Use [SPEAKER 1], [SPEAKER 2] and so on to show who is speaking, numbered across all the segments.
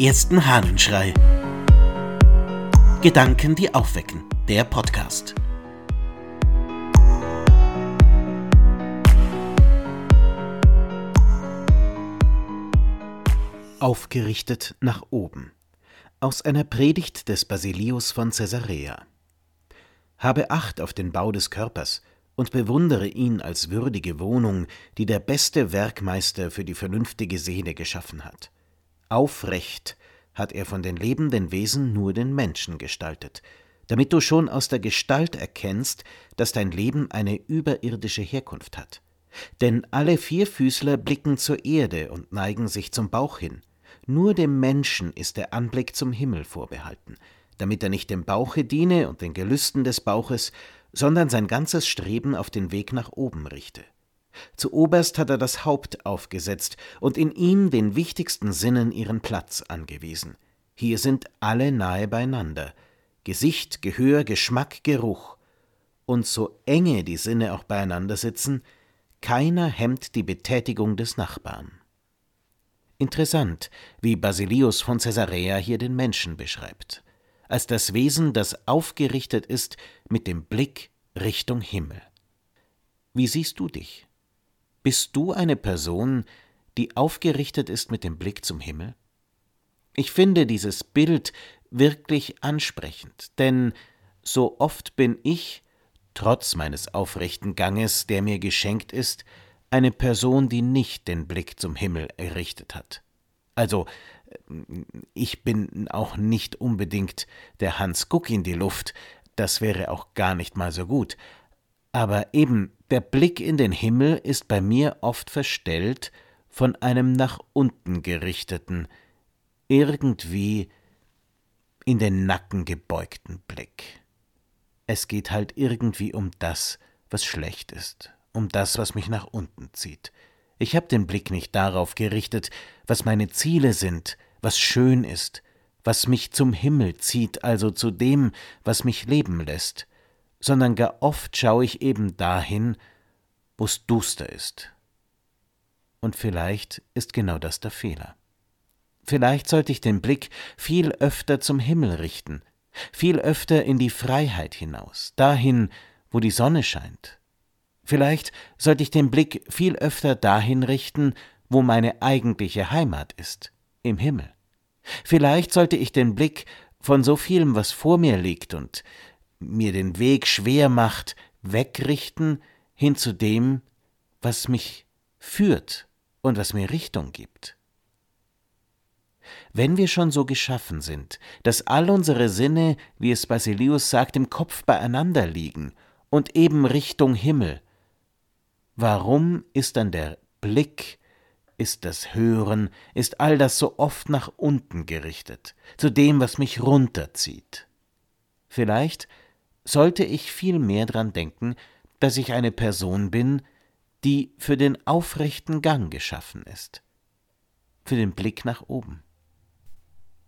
[SPEAKER 1] ersten Hahnenschrei. Gedanken, die aufwecken. Der Podcast. Aufgerichtet nach oben. Aus einer Predigt des Basilius von Caesarea. Habe Acht auf den Bau des Körpers und bewundere ihn als würdige Wohnung, die der beste Werkmeister für die vernünftige Seele geschaffen hat. Aufrecht hat er von den lebenden Wesen nur den Menschen gestaltet, damit du schon aus der Gestalt erkennst, dass dein Leben eine überirdische Herkunft hat. Denn alle Vierfüßler blicken zur Erde und neigen sich zum Bauch hin. Nur dem Menschen ist der Anblick zum Himmel vorbehalten, damit er nicht dem Bauche diene und den Gelüsten des Bauches, sondern sein ganzes Streben auf den Weg nach oben richte. Zu oberst hat er das Haupt aufgesetzt und in ihm den wichtigsten Sinnen ihren Platz angewiesen. Hier sind alle nahe beieinander Gesicht, Gehör, Geschmack, Geruch. Und so enge die Sinne auch beieinander sitzen, keiner hemmt die Betätigung des Nachbarn. Interessant, wie Basilius von Caesarea hier den Menschen beschreibt, als das Wesen, das aufgerichtet ist mit dem Blick Richtung Himmel. Wie siehst du dich? Bist du eine Person, die aufgerichtet ist mit dem Blick zum Himmel? Ich finde dieses Bild wirklich ansprechend, denn so oft bin ich, trotz meines aufrechten Ganges, der mir geschenkt ist, eine Person, die nicht den Blick zum Himmel errichtet hat. Also, ich bin auch nicht unbedingt der Hans Guck in die Luft, das wäre auch gar nicht mal so gut, aber eben der Blick in den Himmel ist bei mir oft verstellt von einem nach unten gerichteten, irgendwie in den Nacken gebeugten Blick. Es geht halt irgendwie um das, was schlecht ist, um das, was mich nach unten zieht. Ich habe den Blick nicht darauf gerichtet, was meine Ziele sind, was schön ist, was mich zum Himmel zieht, also zu dem, was mich leben lässt sondern gar oft schaue ich eben dahin, wo's duster ist. Und vielleicht ist genau das der Fehler. Vielleicht sollte ich den Blick viel öfter zum Himmel richten, viel öfter in die Freiheit hinaus, dahin, wo die Sonne scheint. Vielleicht sollte ich den Blick viel öfter dahin richten, wo meine eigentliche Heimat ist, im Himmel. Vielleicht sollte ich den Blick von so vielem, was vor mir liegt und mir den Weg schwer macht, wegrichten hin zu dem, was mich führt und was mir Richtung gibt. Wenn wir schon so geschaffen sind, dass all unsere Sinne, wie es Basilius sagt, im Kopf beieinander liegen und eben Richtung Himmel, warum ist dann der Blick, ist das Hören, ist all das so oft nach unten gerichtet, zu dem, was mich runterzieht? Vielleicht sollte ich viel mehr dran denken, dass ich eine Person bin, die für den aufrechten Gang geschaffen ist, für den Blick nach oben.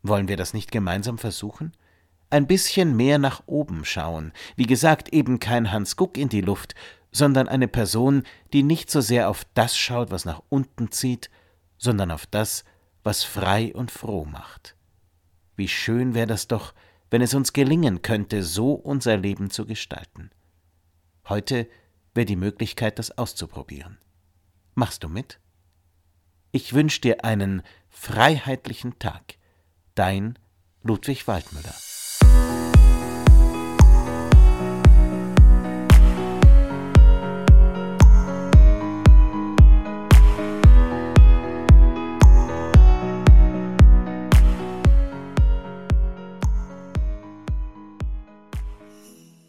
[SPEAKER 1] Wollen wir das nicht gemeinsam versuchen? Ein bisschen mehr nach oben schauen, wie gesagt, eben kein Hans Guck in die Luft, sondern eine Person, die nicht so sehr auf das schaut, was nach unten zieht, sondern auf das, was frei und froh macht. Wie schön wäre das doch, wenn es uns gelingen könnte, so unser Leben zu gestalten. Heute wäre die Möglichkeit, das auszuprobieren. Machst du mit? Ich wünsche dir einen freiheitlichen Tag. Dein Ludwig Waldmüller.